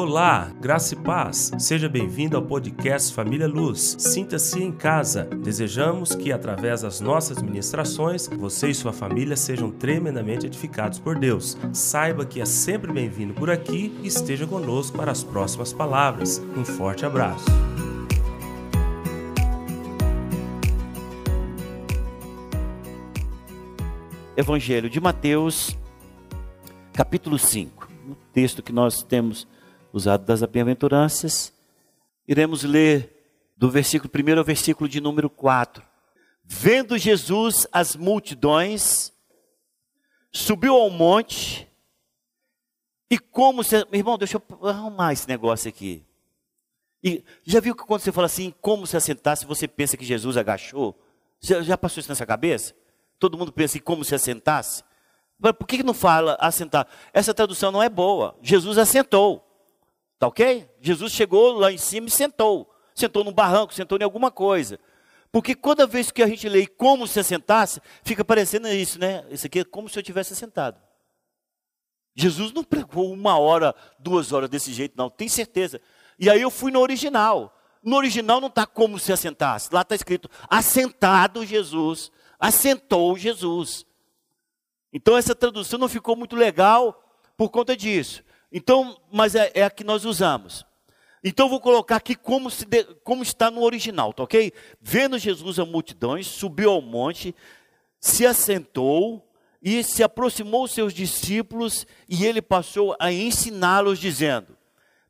Olá, graça e paz. Seja bem-vindo ao podcast Família Luz. Sinta-se em casa. Desejamos que, através das nossas ministrações, você e sua família sejam tremendamente edificados por Deus. Saiba que é sempre bem-vindo por aqui e esteja conosco para as próximas palavras. Um forte abraço. Evangelho de Mateus, capítulo 5. O texto que nós temos usado das bem-aventuranças. Iremos ler do versículo 1 ao versículo de número 4. Vendo Jesus as multidões, subiu ao monte, e como se. Irmão, deixa eu arrumar esse negócio aqui. E já viu que quando você fala assim, como se assentasse, você pensa que Jesus agachou? Já, passou isso nessa cabeça? Todo mundo pensa em como se assentasse? Por que não fala assentar? Essa tradução não é boa. Jesus assentou. Tá ok? Jesus chegou lá em cima e sentou. Sentou num barranco, sentou em alguma coisa. Porque toda vez que a gente lê como se assentasse, fica parecendo isso, né? Isso aqui é como se eu tivesse sentado. Jesus não pregou uma hora, duas horas desse jeito, não, tem certeza. E aí eu fui no original. No original não está como se assentasse. Lá está escrito, assentado Jesus, assentou Jesus. Então essa tradução não ficou muito legal por conta disso. Então, mas é, é a que nós usamos. Então vou colocar aqui como, de, como está no original, tá ok? Vendo Jesus a multidões, subiu ao monte, se assentou e se aproximou os seus discípulos e ele passou a ensiná-los dizendo: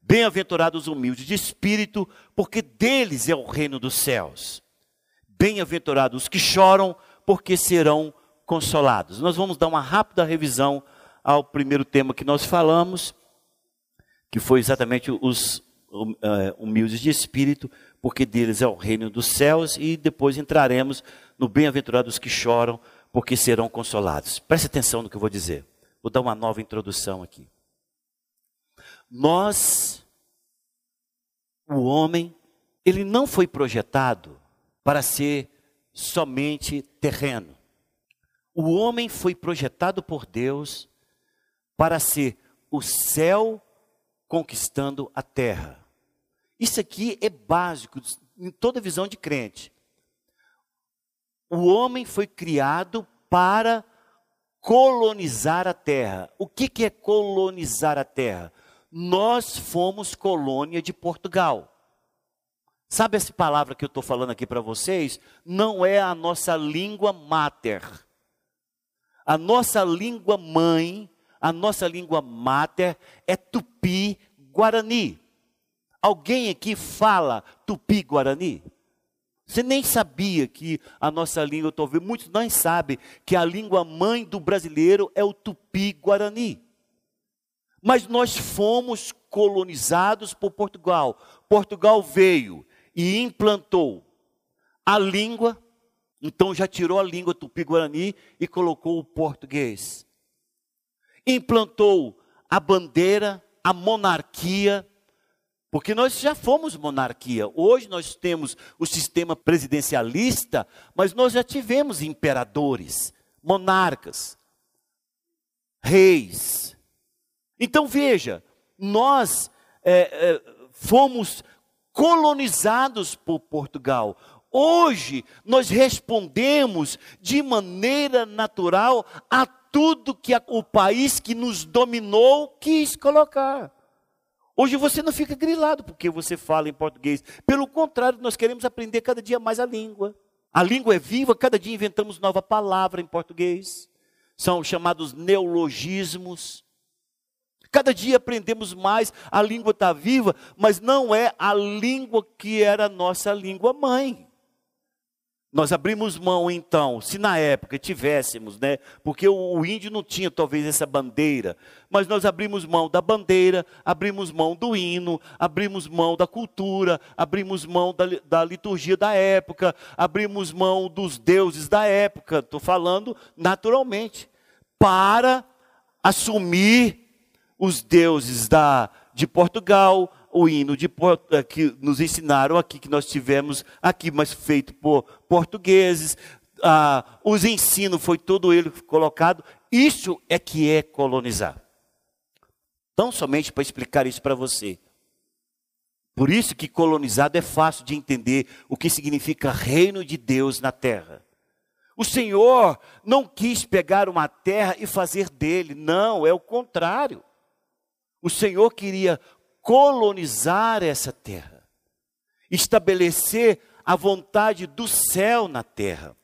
Bem-aventurados os humildes de espírito, porque deles é o reino dos céus. Bem-aventurados os que choram, porque serão consolados. Nós vamos dar uma rápida revisão ao primeiro tema que nós falamos que foi exatamente os uh, humildes de espírito, porque deles é o reino dos céus, e depois entraremos no bem-aventurados que choram, porque serão consolados. Preste atenção no que eu vou dizer. Vou dar uma nova introdução aqui. Nós, o homem, ele não foi projetado para ser somente terreno. O homem foi projetado por Deus para ser o céu conquistando a terra. Isso aqui é básico em toda visão de crente. O homem foi criado para colonizar a terra. O que, que é colonizar a terra? Nós fomos colônia de Portugal. Sabe essa palavra que eu estou falando aqui para vocês? Não é a nossa língua mater. A nossa língua mãe a nossa língua mater é tupi-guarani. Alguém aqui fala tupi-guarani? Você nem sabia que a nossa língua, talvez muitos não sabem que a língua mãe do brasileiro é o tupi-guarani. Mas nós fomos colonizados por Portugal. Portugal veio e implantou a língua, então já tirou a língua tupi-guarani e colocou o português implantou a bandeira, a monarquia, porque nós já fomos monarquia. Hoje nós temos o sistema presidencialista, mas nós já tivemos imperadores, monarcas, reis. Então veja, nós é, é, fomos colonizados por Portugal. Hoje nós respondemos de maneira natural a tudo que o país que nos dominou quis colocar. Hoje você não fica grilado porque você fala em português. Pelo contrário, nós queremos aprender cada dia mais a língua. A língua é viva, cada dia inventamos nova palavra em português. São chamados neologismos. Cada dia aprendemos mais, a língua está viva, mas não é a língua que era a nossa língua mãe. Nós abrimos mão então, se na época tivéssemos, né? Porque o, índio não tinha talvez essa bandeira, mas nós abrimos mão da bandeira, abrimos mão do hino, abrimos mão da cultura, abrimos mão da, da liturgia da época, abrimos mão dos deuses da época, estou falando naturalmente, para assumir os deuses da, de Portugal, o hino de, eh, que nos ensinaram aqui, que nós tivemos aqui, mas feito por portugueses. Ah, os ensinos foi todo ele colocado. Isso é que é colonizar. Tão somente para explicar isso para você. Por isso que colonizado é fácil de entender o que significa reino de Deus na terra. O Senhor não quis pegar uma terra e fazer dele, não, é o contrário. O Senhor queria colonizar essa terra, estabelecer a vontade do céu na terra.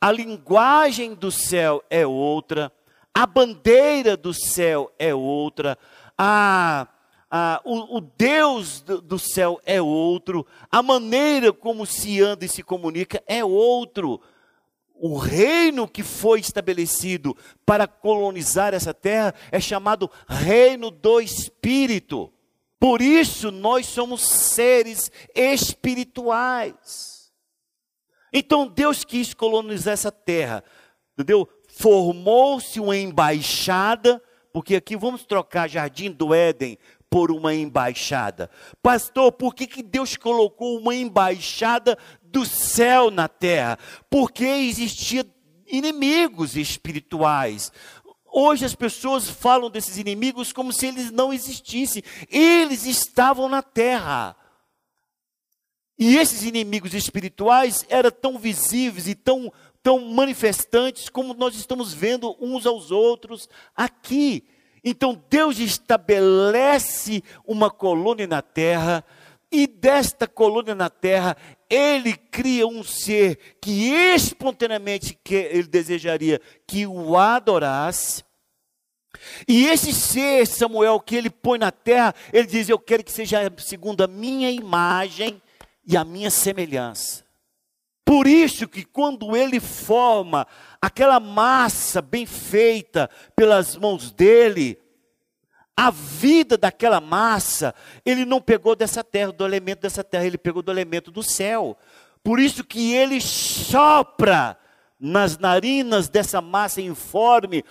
A linguagem do céu é outra, a bandeira do céu é outra, a, a, o, o Deus do, do céu é outro, a maneira como se anda e se comunica é outro o reino que foi estabelecido para colonizar essa terra é chamado reino do Espírito. Por isso nós somos seres espirituais. Então Deus quis colonizar essa terra, entendeu? Formou-se uma embaixada, porque aqui vamos trocar Jardim do Éden por uma embaixada. Pastor, por que, que Deus colocou uma embaixada do céu na terra? Porque existiam inimigos espirituais. Hoje as pessoas falam desses inimigos como se eles não existissem. Eles estavam na terra. E esses inimigos espirituais eram tão visíveis e tão, tão manifestantes como nós estamos vendo uns aos outros aqui. Então Deus estabelece uma colônia na terra, e desta colônia na terra, ele cria um ser que espontaneamente que ele desejaria que o adorasse. E esse ser, Samuel, que ele põe na terra, ele diz: Eu quero que seja segundo a minha imagem e a minha semelhança. Por isso que quando ele forma aquela massa bem feita pelas mãos dele, a vida daquela massa, ele não pegou dessa terra, do elemento dessa terra, ele pegou do elemento do céu. Por isso que ele sopra nas narinas dessa massa informe,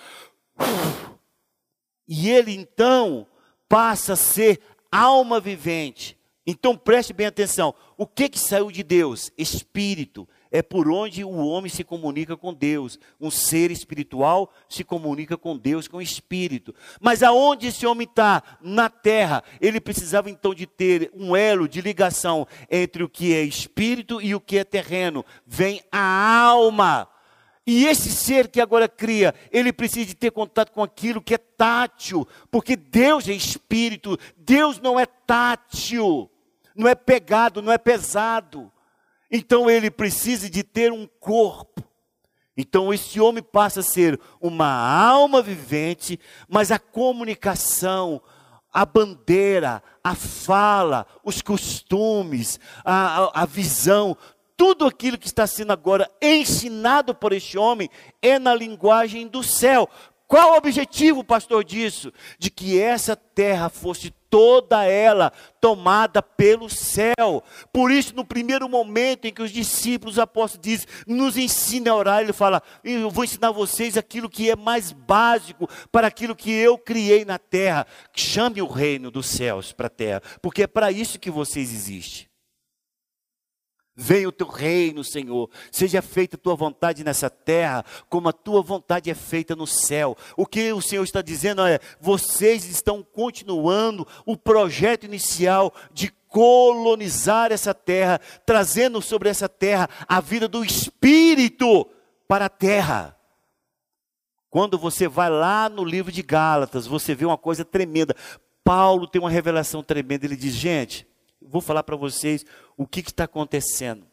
e ele então passa a ser alma vivente. Então preste bem atenção: o que, que saiu de Deus? Espírito é por onde o homem se comunica com Deus. Um ser espiritual se comunica com Deus, com o espírito. Mas aonde esse homem está? Na terra. Ele precisava então de ter um elo de ligação entre o que é espírito e o que é terreno. Vem a alma. E esse ser que agora cria, ele precisa de ter contato com aquilo que é tátil, porque Deus é espírito, Deus não é tátil, não é pegado, não é pesado. Então ele precisa de ter um corpo. Então esse homem passa a ser uma alma vivente, mas a comunicação, a bandeira, a fala, os costumes, a, a, a visão, tudo aquilo que está sendo agora ensinado por este homem é na linguagem do céu. Qual o objetivo, pastor, disso? De que essa terra fosse toda ela tomada pelo céu. Por isso, no primeiro momento em que os discípulos, os apóstolos dizem, nos ensine a orar, ele fala, eu vou ensinar vocês aquilo que é mais básico para aquilo que eu criei na terra. Chame o reino dos céus para a terra, porque é para isso que vocês existem. Venha o teu reino, Senhor. Seja feita a tua vontade nessa terra, como a tua vontade é feita no céu. O que o Senhor está dizendo é: vocês estão continuando o projeto inicial de colonizar essa terra, trazendo sobre essa terra a vida do Espírito para a terra. Quando você vai lá no livro de Gálatas, você vê uma coisa tremenda. Paulo tem uma revelação tremenda. Ele diz: gente, vou falar para vocês o que está acontecendo.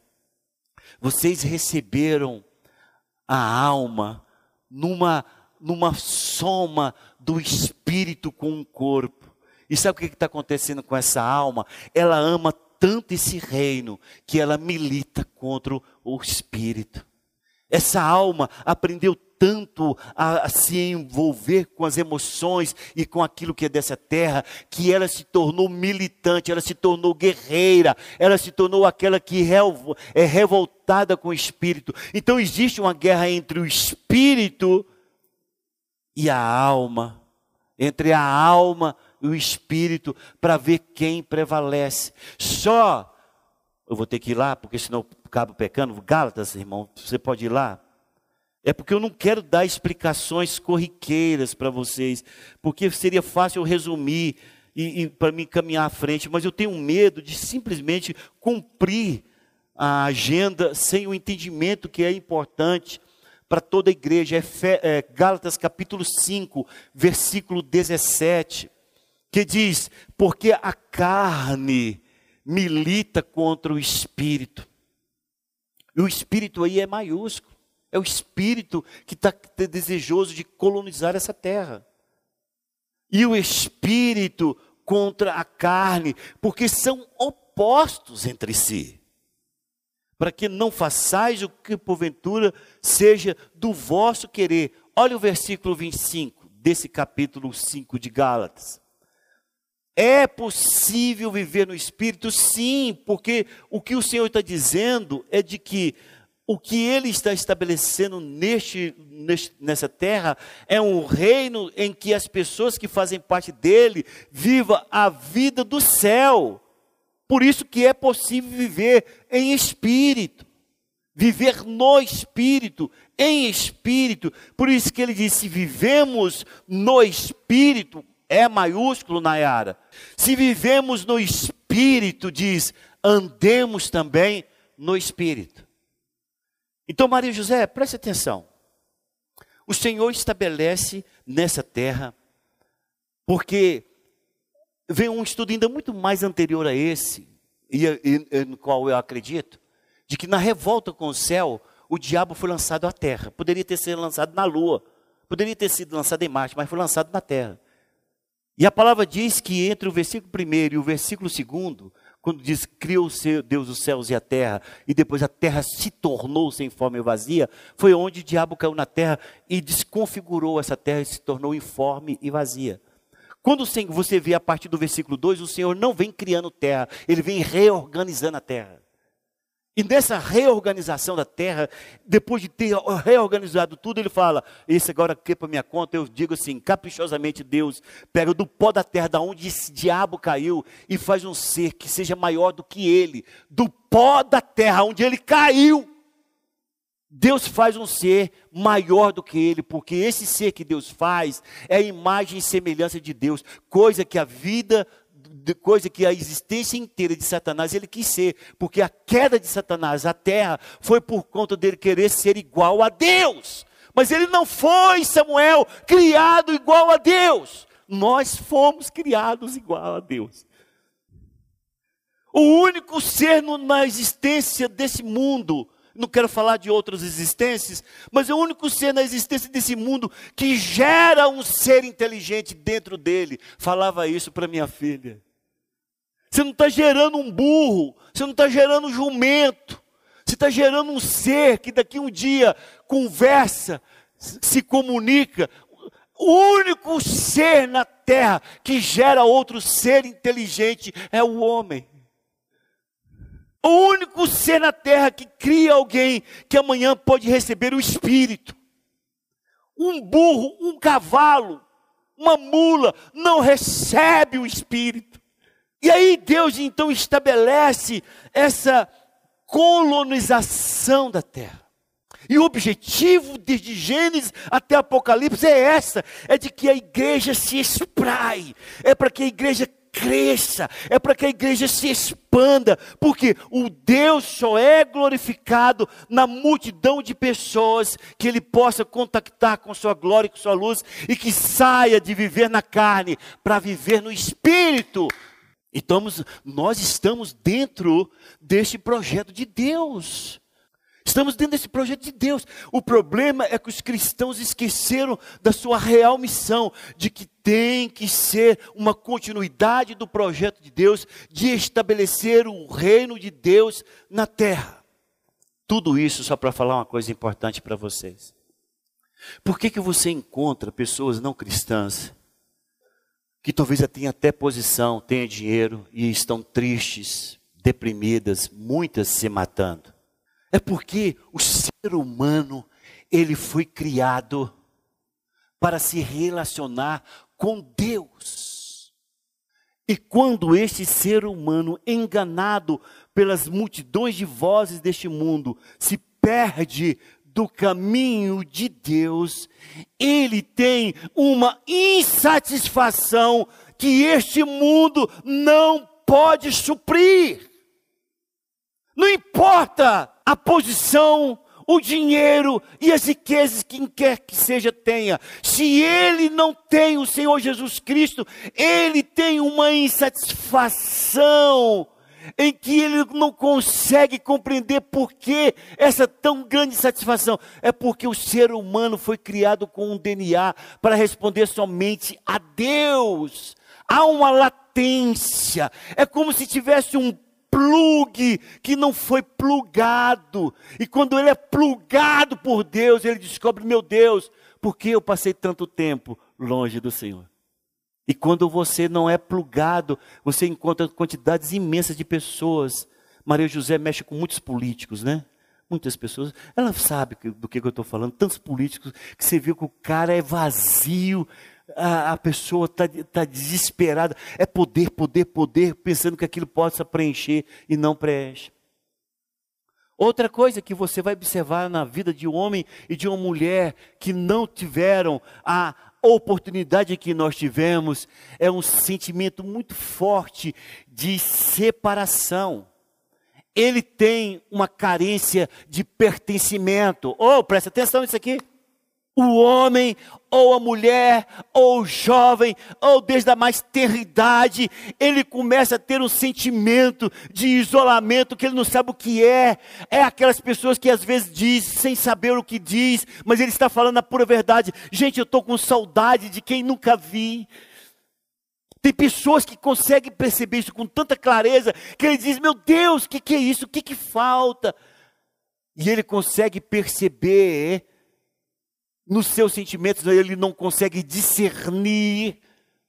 Vocês receberam a alma numa, numa soma do espírito com o corpo. E sabe o que está acontecendo com essa alma? Ela ama tanto esse reino que ela milita contra o espírito. Essa alma aprendeu tanto a, a, se envolver com as emoções e com aquilo que é dessa terra, que ela se tornou militante, ela se tornou guerreira, ela se tornou aquela que é revoltada com o espírito. Então existe uma guerra entre o espírito e a alma, entre a alma e o espírito, para ver quem prevalece. Só, eu vou ter que ir lá, porque senão acabo pecando. Gálatas, irmão, você pode ir lá. É porque eu não quero dar explicações corriqueiras para vocês, porque seria fácil eu resumir e, e para mim caminhar à frente, mas eu tenho medo de simplesmente cumprir a agenda sem o entendimento que é importante para toda a igreja. É, é Gálatas capítulo 5, versículo 17, que diz: Porque a carne milita contra o espírito. E o espírito aí é maiúsculo. É o espírito que está desejoso de colonizar essa terra. E o espírito contra a carne, porque são opostos entre si. Para que não façais o que porventura seja do vosso querer. Olha o versículo 25 desse capítulo 5 de Gálatas. É possível viver no Espírito? Sim, porque o que o Senhor está dizendo é de que o que ele está estabelecendo neste, neste, nessa terra é um reino em que as pessoas que fazem parte dele vivam a vida do céu. Por isso que é possível viver em espírito, viver no espírito, em espírito. Por isso que ele disse: se vivemos no espírito, é maiúsculo na Yara. Se vivemos no espírito, diz, andemos também no espírito. Então, Maria José, preste atenção. O Senhor estabelece nessa terra, porque vem um estudo ainda muito mais anterior a esse, e, e, no qual eu acredito, de que na revolta com o céu, o diabo foi lançado à terra. Poderia ter sido lançado na lua, poderia ter sido lançado em Marte, mas foi lançado na terra. E a palavra diz que entre o versículo 1 e o versículo 2, quando diz criou Deus os céus e a terra, e depois a terra se tornou sem forma e vazia, foi onde o diabo caiu na terra e desconfigurou essa terra e se tornou informe e vazia. Quando você vê a partir do versículo 2, o Senhor não vem criando terra, ele vem reorganizando a terra. E nessa reorganização da terra, depois de ter reorganizado tudo, ele fala: Esse agora aqui para minha conta, eu digo assim, caprichosamente, Deus pega do pó da terra, da onde esse diabo caiu, e faz um ser que seja maior do que ele, do pó da terra, onde ele caiu. Deus faz um ser maior do que ele, porque esse ser que Deus faz é a imagem e semelhança de Deus, coisa que a vida coisa que a existência inteira de Satanás ele quis ser, porque a queda de Satanás à terra foi por conta dele querer ser igual a Deus. Mas ele não foi, Samuel, criado igual a Deus. Nós fomos criados igual a Deus. O único ser na existência desse mundo, não quero falar de outras existências, mas é o único ser na existência desse mundo que gera um ser inteligente dentro dele. Falava isso para minha filha. Você não está gerando um burro, você não está gerando um jumento, você está gerando um ser que daqui um dia conversa, se comunica. O único ser na terra que gera outro ser inteligente é o homem. O único ser na terra que cria alguém que amanhã pode receber o espírito. Um burro, um cavalo, uma mula não recebe o espírito. E aí Deus então estabelece essa colonização da terra. E o objetivo desde Gênesis até Apocalipse é essa: é de que a igreja se espraie, é para que a igreja cresça, é para que a igreja se expanda, porque o Deus só é glorificado na multidão de pessoas que ele possa contactar com sua glória e com sua luz e que saia de viver na carne para viver no espírito. Então, nós estamos dentro deste projeto de Deus. Estamos dentro desse projeto de Deus. O problema é que os cristãos esqueceram da sua real missão, de que tem que ser uma continuidade do projeto de Deus, de estabelecer o reino de Deus na terra. Tudo isso só para falar uma coisa importante para vocês. Por que, que você encontra pessoas não cristãs que talvez já tenham até posição, tenham dinheiro e estão tristes, deprimidas, muitas se matando. É porque o ser humano, ele foi criado para se relacionar com Deus. E quando este ser humano, enganado pelas multidões de vozes deste mundo, se perde do caminho de Deus, ele tem uma insatisfação que este mundo não pode suprir. Não importa a posição, o dinheiro e as riquezas que quer que seja tenha. Se ele não tem o Senhor Jesus Cristo, ele tem uma insatisfação em que ele não consegue compreender por que essa tão grande satisfação. É porque o ser humano foi criado com um DNA para responder somente a Deus. Há uma latência. É como se tivesse um plug que não foi plugado. E quando ele é plugado por Deus, ele descobre: meu Deus, por que eu passei tanto tempo longe do Senhor? E quando você não é plugado, você encontra quantidades imensas de pessoas. Maria José mexe com muitos políticos, né? Muitas pessoas, ela sabe do que eu estou falando, tantos políticos, que você viu que o cara é vazio, a, a pessoa está tá desesperada, é poder, poder, poder, pensando que aquilo possa preencher e não preenche. Outra coisa que você vai observar na vida de um homem e de uma mulher que não tiveram a oportunidade que nós tivemos é um sentimento muito forte de separação. Ele tem uma carência de pertencimento. Oh, presta atenção nisso aqui o homem, ou a mulher, ou o jovem, ou desde a mais tenridade, ele começa a ter um sentimento de isolamento que ele não sabe o que é. É aquelas pessoas que às vezes diz sem saber o que diz, mas ele está falando a pura verdade. Gente, eu estou com saudade de quem nunca vi. Tem pessoas que conseguem perceber isso com tanta clareza que ele diz: Meu Deus, o que, que é isso? O que, que falta? E ele consegue perceber nos seus sentimentos ele não consegue discernir,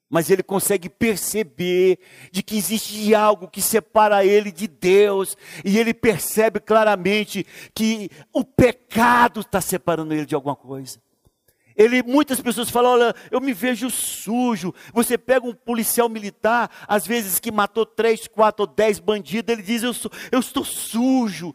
mas ele consegue perceber de que existe algo que separa ele de Deus, e ele percebe claramente que o pecado está separando ele de alguma coisa. Ele, muitas pessoas falam, olha, eu me vejo sujo. Você pega um policial militar, às vezes que matou três, quatro ou dez bandidos, ele diz, eu, sou, eu estou sujo.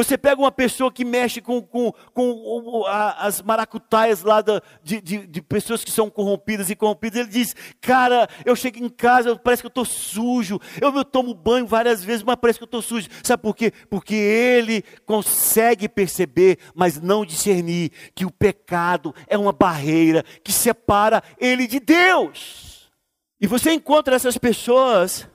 Você pega uma pessoa que mexe com, com, com as maracutaias lá da, de, de, de, pessoas que são corrompidas e corrompidas, ele diz: Cara, eu chego em casa, parece que eu estou sujo. Eu, eu tomo banho várias vezes, mas parece que eu estou sujo. Sabe por quê? Porque ele consegue perceber, mas não discernir, que o pecado é uma barreira que separa ele de Deus. E você encontra essas pessoas,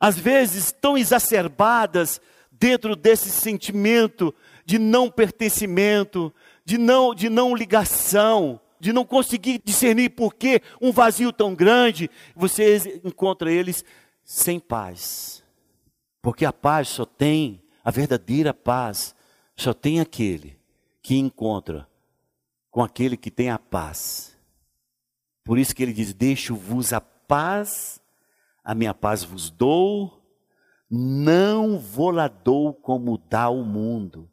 às vezes tão exacerbadas, dentro desse sentimento de não pertencimento, de não, de não ligação, de não conseguir discernir por que um vazio tão grande, você encontra eles sem paz. Porque a paz só tem, a verdadeira paz, só tem aquele que encontra com aquele que tem a paz. Por isso que ele diz: Deixo-vos a paz, a minha paz vos dou, não vou lá dou como dá o mundo.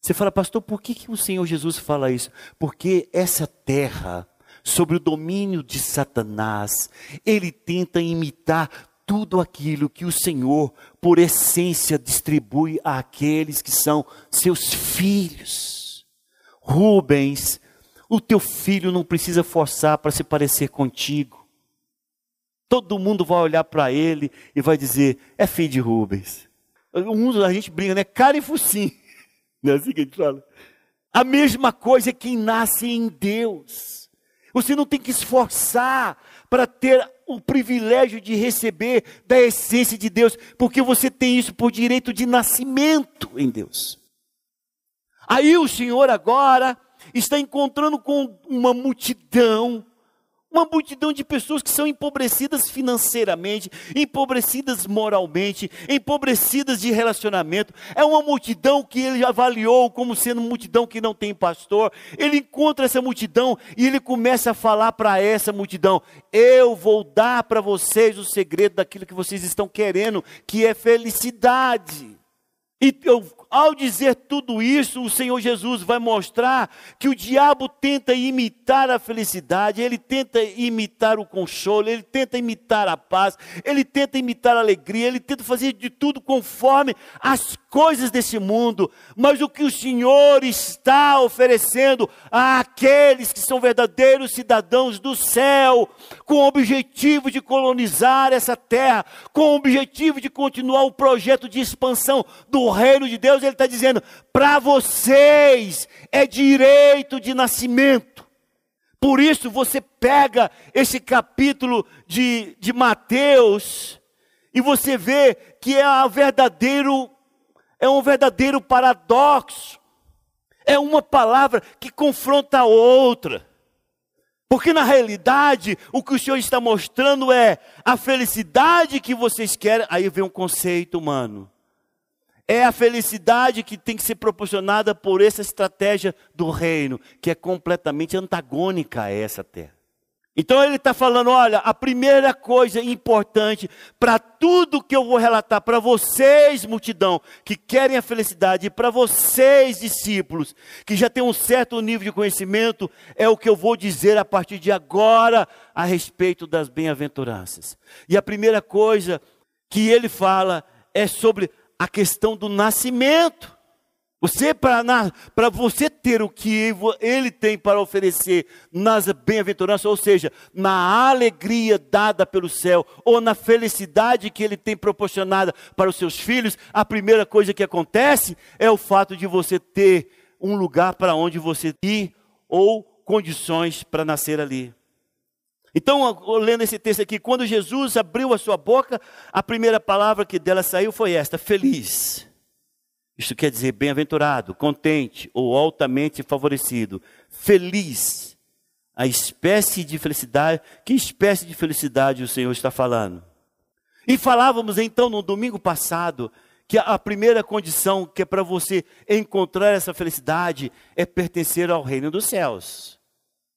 Você fala, pastor, por que, que o Senhor Jesus fala isso? Porque essa terra, sobre o domínio de Satanás, ele tenta imitar tudo aquilo que o Senhor, por essência, distribui àqueles que são seus filhos. Rubens, o teu filho não precisa forçar para se parecer contigo. Todo mundo vai olhar para ele e vai dizer: é filho de Rubens. Um, a gente briga, né? Cara e focinho. Não é assim que a gente fala? A mesma coisa é quem nasce em Deus. Você não tem que esforçar para ter o privilégio de receber da essência de Deus, porque você tem isso por direito de nascimento em Deus. Aí o Senhor agora está encontrando com uma multidão uma multidão de pessoas que são empobrecidas financeiramente, empobrecidas moralmente, empobrecidas de relacionamento. É uma multidão que ele avaliou como sendo multidão que não tem pastor. Ele encontra essa multidão e ele começa a falar para essa multidão: Eu vou dar para vocês o segredo daquilo que vocês estão querendo, que é felicidade. E eu, ao dizer tudo isso, o Senhor Jesus vai mostrar que o diabo tenta imitar a felicidade, ele tenta imitar o consolo, ele tenta imitar a paz, ele tenta imitar a alegria, ele tenta fazer de tudo conforme as coisas desse mundo. Mas o que o Senhor está oferecendo àqueles que são verdadeiros cidadãos do céu, com o objetivo de colonizar essa terra, com o objetivo de continuar o projeto de expansão do reino de Deus, ele está dizendo: para vocês é direito de nascimento. Por isso você pega esse capítulo de, de Mateus e você vê que é verdadeiro é um verdadeiro paradoxo. É uma palavra que confronta a outra. Porque na realidade, o que o Senhor está mostrando é a felicidade que vocês querem. Aí vem um conceito humano é a felicidade que tem que ser proporcionada por essa estratégia do reino, que é completamente antagônica a essa terra. Então ele está falando: olha, a primeira coisa importante para tudo que eu vou relatar para vocês, multidão, que querem a felicidade, e para vocês, discípulos, que já têm um certo nível de conhecimento, é o que eu vou dizer a partir de agora a respeito das bem-aventuranças. E a primeira coisa que ele fala é sobre a questão do nascimento. Você para você ter o que ele tem para oferecer nas bem-aventuranças, ou seja, na alegria dada pelo céu, ou na felicidade que ele tem proporcionada para os seus filhos, a primeira coisa que acontece é o fato de você ter um lugar para onde você ir ou condições para nascer ali. Então, lendo esse texto aqui, quando Jesus abriu a sua boca, a primeira palavra que dela saiu foi esta: feliz. Isso quer dizer bem-aventurado, contente ou altamente favorecido. Feliz. A espécie de felicidade, que espécie de felicidade o Senhor está falando? E falávamos então no domingo passado que a primeira condição que é para você encontrar essa felicidade é pertencer ao reino dos céus.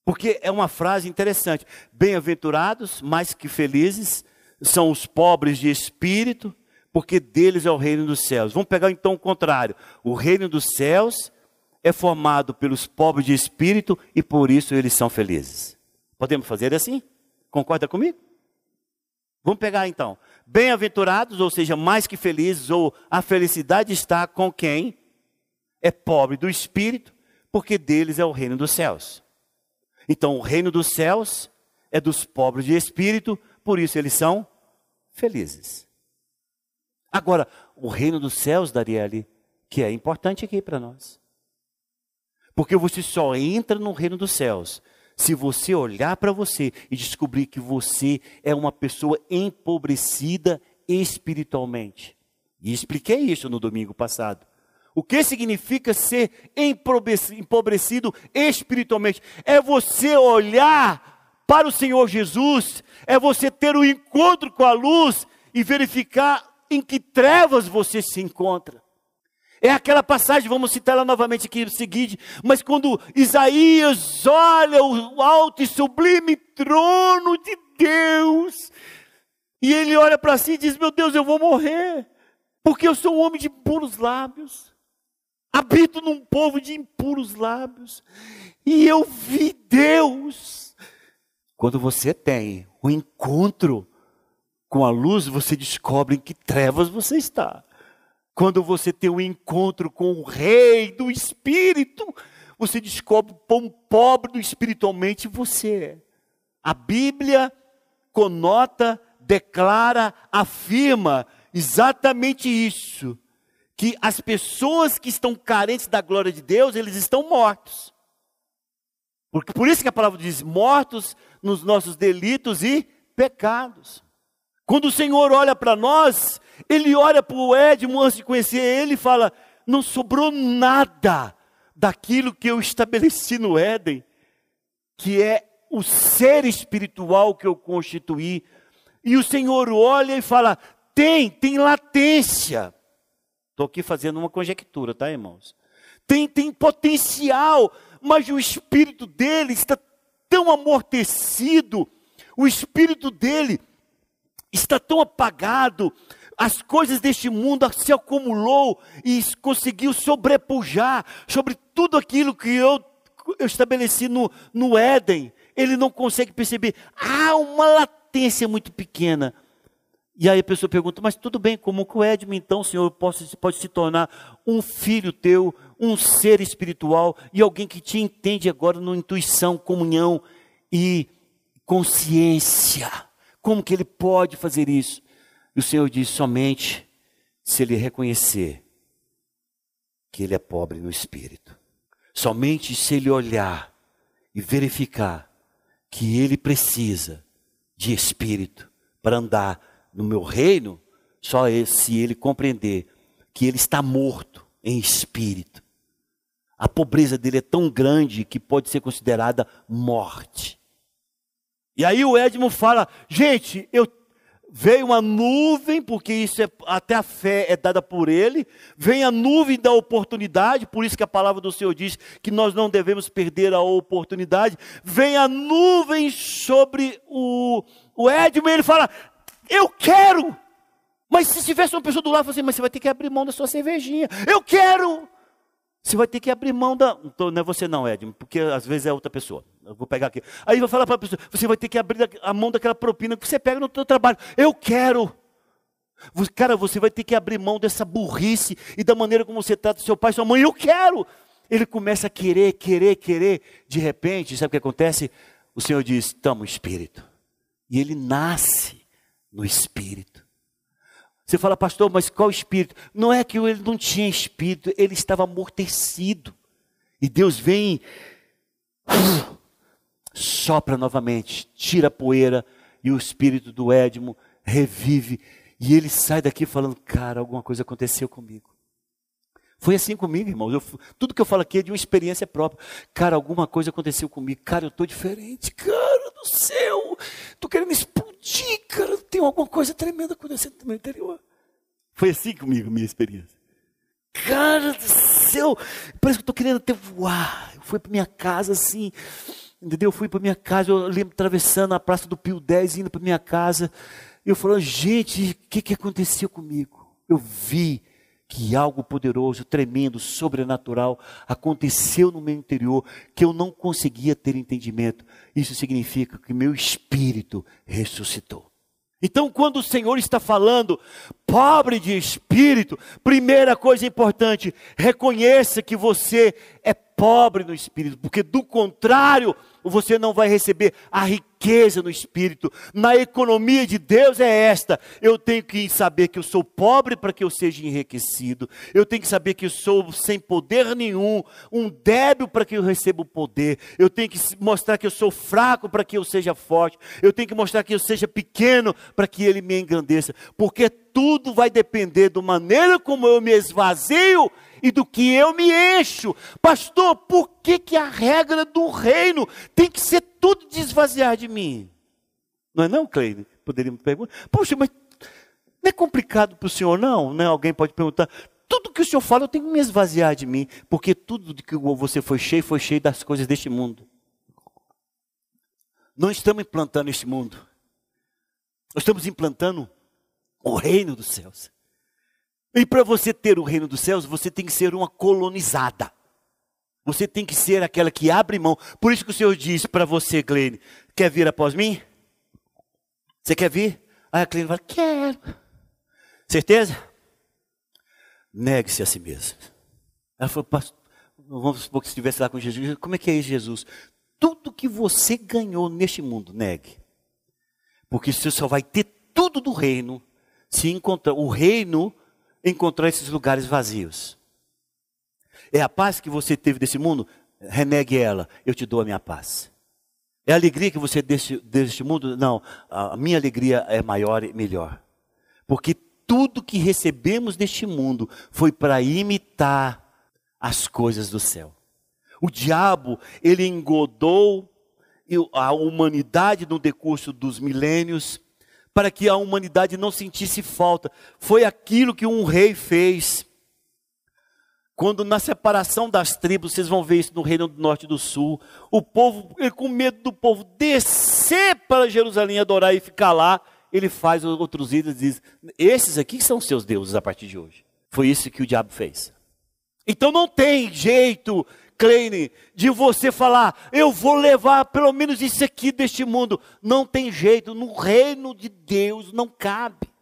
Porque é uma frase interessante. Bem-aventurados, mais que felizes, são os pobres de espírito, porque deles é o reino dos céus. Vamos pegar então o contrário. O reino dos céus é formado pelos pobres de espírito e por isso eles são felizes. Podemos fazer assim? Concorda comigo? Vamos pegar então. Bem-aventurados, ou seja, mais que felizes, ou a felicidade está com quem é pobre do espírito, porque deles é o reino dos céus. Então, o reino dos céus é dos pobres de espírito, por isso eles são felizes. Agora, o reino dos céus, Darielle, que é importante aqui para nós. Porque você só entra no reino dos céus se você olhar para você e descobrir que você é uma pessoa empobrecida espiritualmente. E expliquei isso no domingo passado. O que significa ser empobrecido espiritualmente? É você olhar para o Senhor Jesus, é você ter o um encontro com a luz e verificar em que trevas você se encontra. É aquela passagem, vamos citar ela novamente aqui no seguinte, mas quando Isaías olha o alto e sublime trono de Deus, e ele olha para si e diz: Meu Deus, eu vou morrer, porque eu sou um homem de puros lábios. Habito num povo de impuros lábios. E eu vi Deus. Quando você tem o um encontro com a luz, você descobre em que trevas você está. Quando você tem o um encontro com o Rei do Espírito, você descobre quão pobre espiritualmente você é. A Bíblia conota, declara, afirma exatamente isso que as pessoas que estão carentes da glória de Deus, eles estão mortos. Porque, por isso que a palavra diz: mortos nos nossos delitos e pecados. Quando o Senhor olha para nós, Ele olha para o Edmo antes de conhecer Ele e fala: não sobrou nada daquilo que eu estabeleci no Éden, que é o ser espiritual que eu constituí. E o Senhor olha e fala: tem, tem latência. Estou aqui fazendo uma conjectura, tá, irmãos? Tem, tem potencial, mas o espírito dele está tão amortecido, o espírito dele está tão apagado, as coisas deste mundo se acumulou e conseguiu sobrepujar sobre tudo aquilo que eu, eu estabeleci no, no Éden. Ele não consegue perceber. Há uma latência muito pequena. E aí a pessoa pergunta, mas tudo bem, como que o Edmo, então, Senhor, pode, pode se tornar um filho teu, um ser espiritual e alguém que te entende agora no intuição, comunhão e consciência. Como que ele pode fazer isso? E o Senhor diz: somente se ele reconhecer que ele é pobre no espírito. Somente se ele olhar e verificar que ele precisa de espírito para andar no meu reino, só se ele compreender que ele está morto em espírito. A pobreza dele é tão grande que pode ser considerada morte. E aí o Edmund fala: gente, eu veio uma nuvem, porque isso é, até a fé é dada por ele, vem a nuvem da oportunidade, por isso que a palavra do Senhor diz que nós não devemos perder a oportunidade, vem a nuvem sobre o, o Edmund, ele fala, eu quero, mas se tivesse uma pessoa do lado, assim, mas você vai ter que abrir mão da sua cervejinha, eu quero, você vai ter que abrir mão da. Não é você não, Edmund, porque às vezes é outra pessoa. Eu vou pegar aqui. Aí vai falar para a pessoa: você vai ter que abrir a mão daquela propina que você pega no seu trabalho. Eu quero. Cara, você vai ter que abrir mão dessa burrice e da maneira como você trata seu pai sua mãe. Eu quero. Ele começa a querer, querer, querer. De repente, sabe o que acontece? O Senhor diz: toma o espírito. E ele nasce no espírito. Você fala, pastor, mas qual espírito? Não é que ele não tinha espírito, ele estava amortecido. E Deus vem, sopra novamente, tira a poeira, e o espírito do Edmo revive. E ele sai daqui falando: Cara, alguma coisa aconteceu comigo. Foi assim comigo, irmãos. Tudo que eu falo aqui é de uma experiência própria. Cara, alguma coisa aconteceu comigo. Cara, eu estou diferente. Cara do céu, estou querendo explodir. Cara, tem alguma coisa tremenda acontecendo no meu interior. Foi assim comigo, minha experiência. Cara do céu, parece que eu estou querendo até voar. Eu fui para minha casa assim, entendeu? Eu fui para minha casa, eu lembro atravessando a Praça do Pio 10, indo para minha casa. E eu falando, gente, o que, que aconteceu comigo? Eu vi que algo poderoso, tremendo, sobrenatural aconteceu no meu interior que eu não conseguia ter entendimento. Isso significa que meu espírito ressuscitou. Então, quando o Senhor está falando, pobre de espírito, primeira coisa importante, reconheça que você é pobre no espírito, porque do contrário, você não vai receber a riqueza no espírito. Na economia de Deus é esta: eu tenho que saber que eu sou pobre para que eu seja enriquecido. Eu tenho que saber que eu sou sem poder nenhum, um débil para que eu receba o poder. Eu tenho que mostrar que eu sou fraco para que eu seja forte. Eu tenho que mostrar que eu seja pequeno para que ele me engrandeça, porque tudo vai depender da maneira como eu me esvazio e do que eu me encho. Pastor, por que, que a regra do reino tem que ser tudo desvaziar de mim? Não é não, Cleide? Poderíamos perguntar. Poxa, mas não é complicado para o senhor, não? né? Alguém pode perguntar. Tudo que o senhor fala, eu tenho que me esvaziar de mim, porque tudo de que você foi cheio, foi cheio das coisas deste mundo. Não estamos implantando este mundo. Nós estamos implantando o reino dos céus. E para você ter o reino dos céus, você tem que ser uma colonizada. Você tem que ser aquela que abre mão. Por isso que o Senhor diz para você, Glenn, quer vir após mim? Você quer vir? Aí a Glenn fala, quero. Certeza? Negue-se a si mesmo. Ela falou, pastor, vamos supor que estivesse lá com Jesus. Como é que é isso, Jesus? Tudo que você ganhou neste mundo, negue. Porque você só vai ter tudo do reino se encontrar. O reino encontrar esses lugares vazios. É a paz que você teve desse mundo? Renegue ela, eu te dou a minha paz. É a alegria que você deste, deste mundo? Não, a minha alegria é maior e melhor. Porque tudo que recebemos deste mundo foi para imitar as coisas do céu. O diabo, ele engodou a humanidade no decurso dos milênios para que a humanidade não sentisse falta. Foi aquilo que um rei fez. Quando na separação das tribos, vocês vão ver isso no Reino do Norte e do Sul, o povo, ele, com medo do povo descer para Jerusalém adorar e ficar lá, ele faz outros ídolos e diz: esses aqui são seus deuses a partir de hoje. Foi isso que o diabo fez. Então não tem jeito, Kleine, de você falar, eu vou levar pelo menos isso aqui deste mundo. Não tem jeito, no reino de Deus não cabe.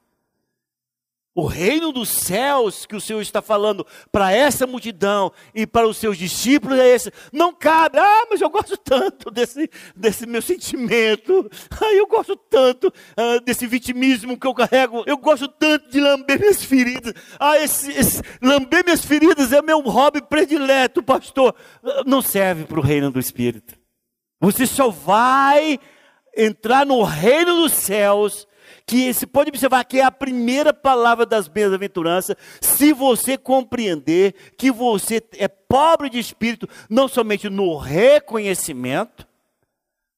O reino dos céus que o Senhor está falando para essa multidão e para os seus discípulos é esse. Não cabe. Ah, mas eu gosto tanto desse, desse meu sentimento. Ah, eu gosto tanto ah, desse vitimismo que eu carrego. Eu gosto tanto de lamber minhas feridas. Ah, esse, esse, lamber minhas feridas é meu hobby predileto, pastor. Não serve para o reino do Espírito. Você só vai entrar no reino dos céus que se pode observar que é a primeira palavra das bem-aventuranças, se você compreender que você é pobre de espírito, não somente no reconhecimento,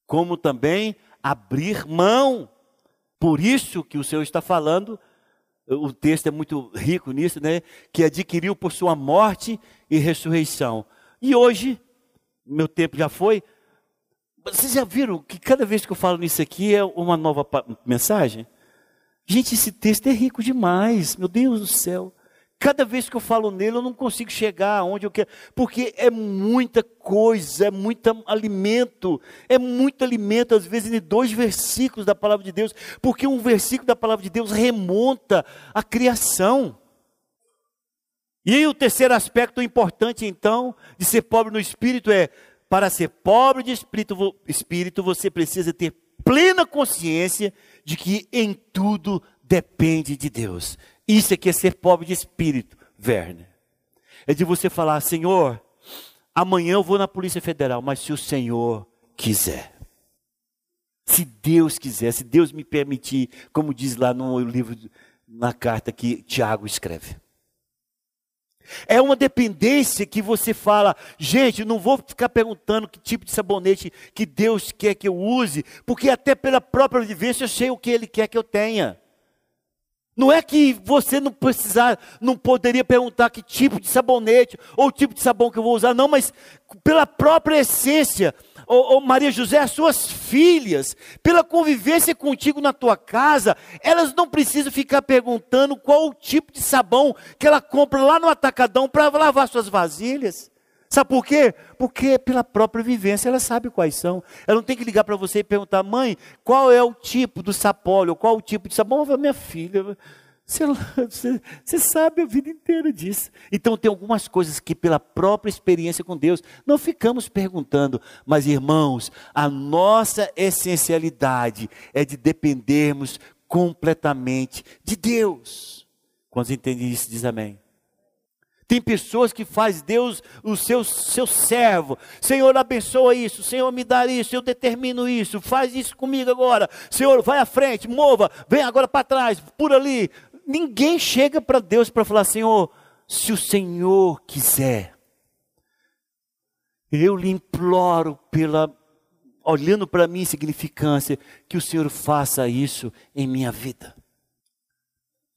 como também abrir mão. Por isso que o Senhor está falando, o texto é muito rico nisso, né? Que adquiriu por sua morte e ressurreição. E hoje, meu tempo já foi, vocês já viram que cada vez que eu falo nisso aqui é uma nova mensagem? Gente, esse texto é rico demais, meu Deus do céu. Cada vez que eu falo nele, eu não consigo chegar aonde eu quero, porque é muita coisa, é muito alimento, é muito alimento, às vezes, em dois versículos da palavra de Deus, porque um versículo da palavra de Deus remonta à criação. E aí, o terceiro aspecto importante, então, de ser pobre no espírito é: para ser pobre de espírito, espírito você precisa ter plena consciência de que em tudo depende de Deus. Isso é que é ser pobre de espírito, Werner. É de você falar, Senhor, amanhã eu vou na Polícia Federal, mas se o Senhor quiser. Se Deus quiser, se Deus me permitir, como diz lá no livro, na carta que Tiago escreve. É uma dependência que você fala, gente, não vou ficar perguntando que tipo de sabonete que Deus quer que eu use, porque até pela própria vivência eu sei o que Ele quer que eu tenha. Não é que você não precisar, não poderia perguntar que tipo de sabonete ou tipo de sabão que eu vou usar, não, mas pela própria essência, oh, Maria José, as suas filhas, pela convivência contigo na tua casa, elas não precisam ficar perguntando qual o tipo de sabão que ela compra lá no atacadão para lavar suas vasilhas. Sabe por quê? Porque pela própria vivência ela sabe quais são. Ela não tem que ligar para você e perguntar, mãe, qual é o tipo do sapólio, qual é o tipo de sabão? Minha filha, você, você, você, sabe a vida inteira disso. Então tem algumas coisas que pela própria experiência com Deus não ficamos perguntando, mas irmãos, a nossa essencialidade é de dependermos completamente de Deus. Quando entendem isso, diz amém. Tem pessoas que faz Deus o seu, seu servo. Senhor, abençoa isso. Senhor, me dá isso. Eu determino isso. Faz isso comigo agora. Senhor, vai à frente, mova. Vem agora para trás, por ali. Ninguém chega para Deus para falar, Senhor, se o Senhor quiser. Eu lhe imploro pela olhando para mim insignificância, que o Senhor faça isso em minha vida.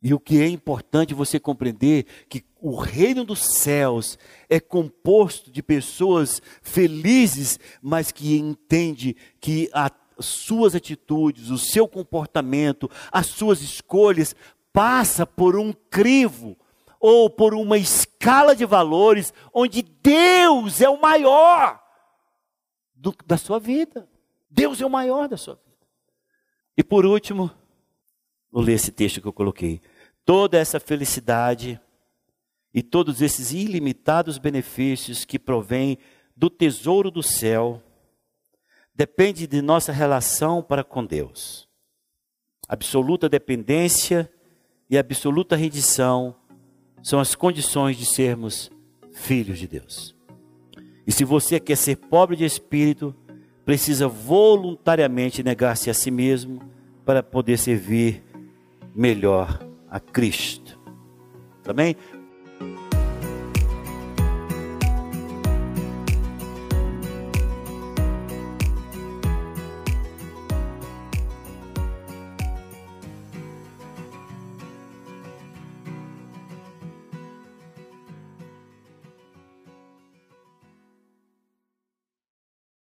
E o que é importante você compreender que o reino dos céus é composto de pessoas felizes, mas que entende que as suas atitudes, o seu comportamento, as suas escolhas passa por um crivo ou por uma escala de valores onde Deus é o maior do, da sua vida. Deus é o maior da sua vida. E por último, vou ler esse texto que eu coloquei. Toda essa felicidade e todos esses ilimitados benefícios que provêm do tesouro do céu depende de nossa relação para com Deus. Absoluta dependência e absoluta rendição são as condições de sermos filhos de Deus. E se você quer ser pobre de espírito, precisa voluntariamente negar-se a si mesmo para poder servir melhor a Cristo. Também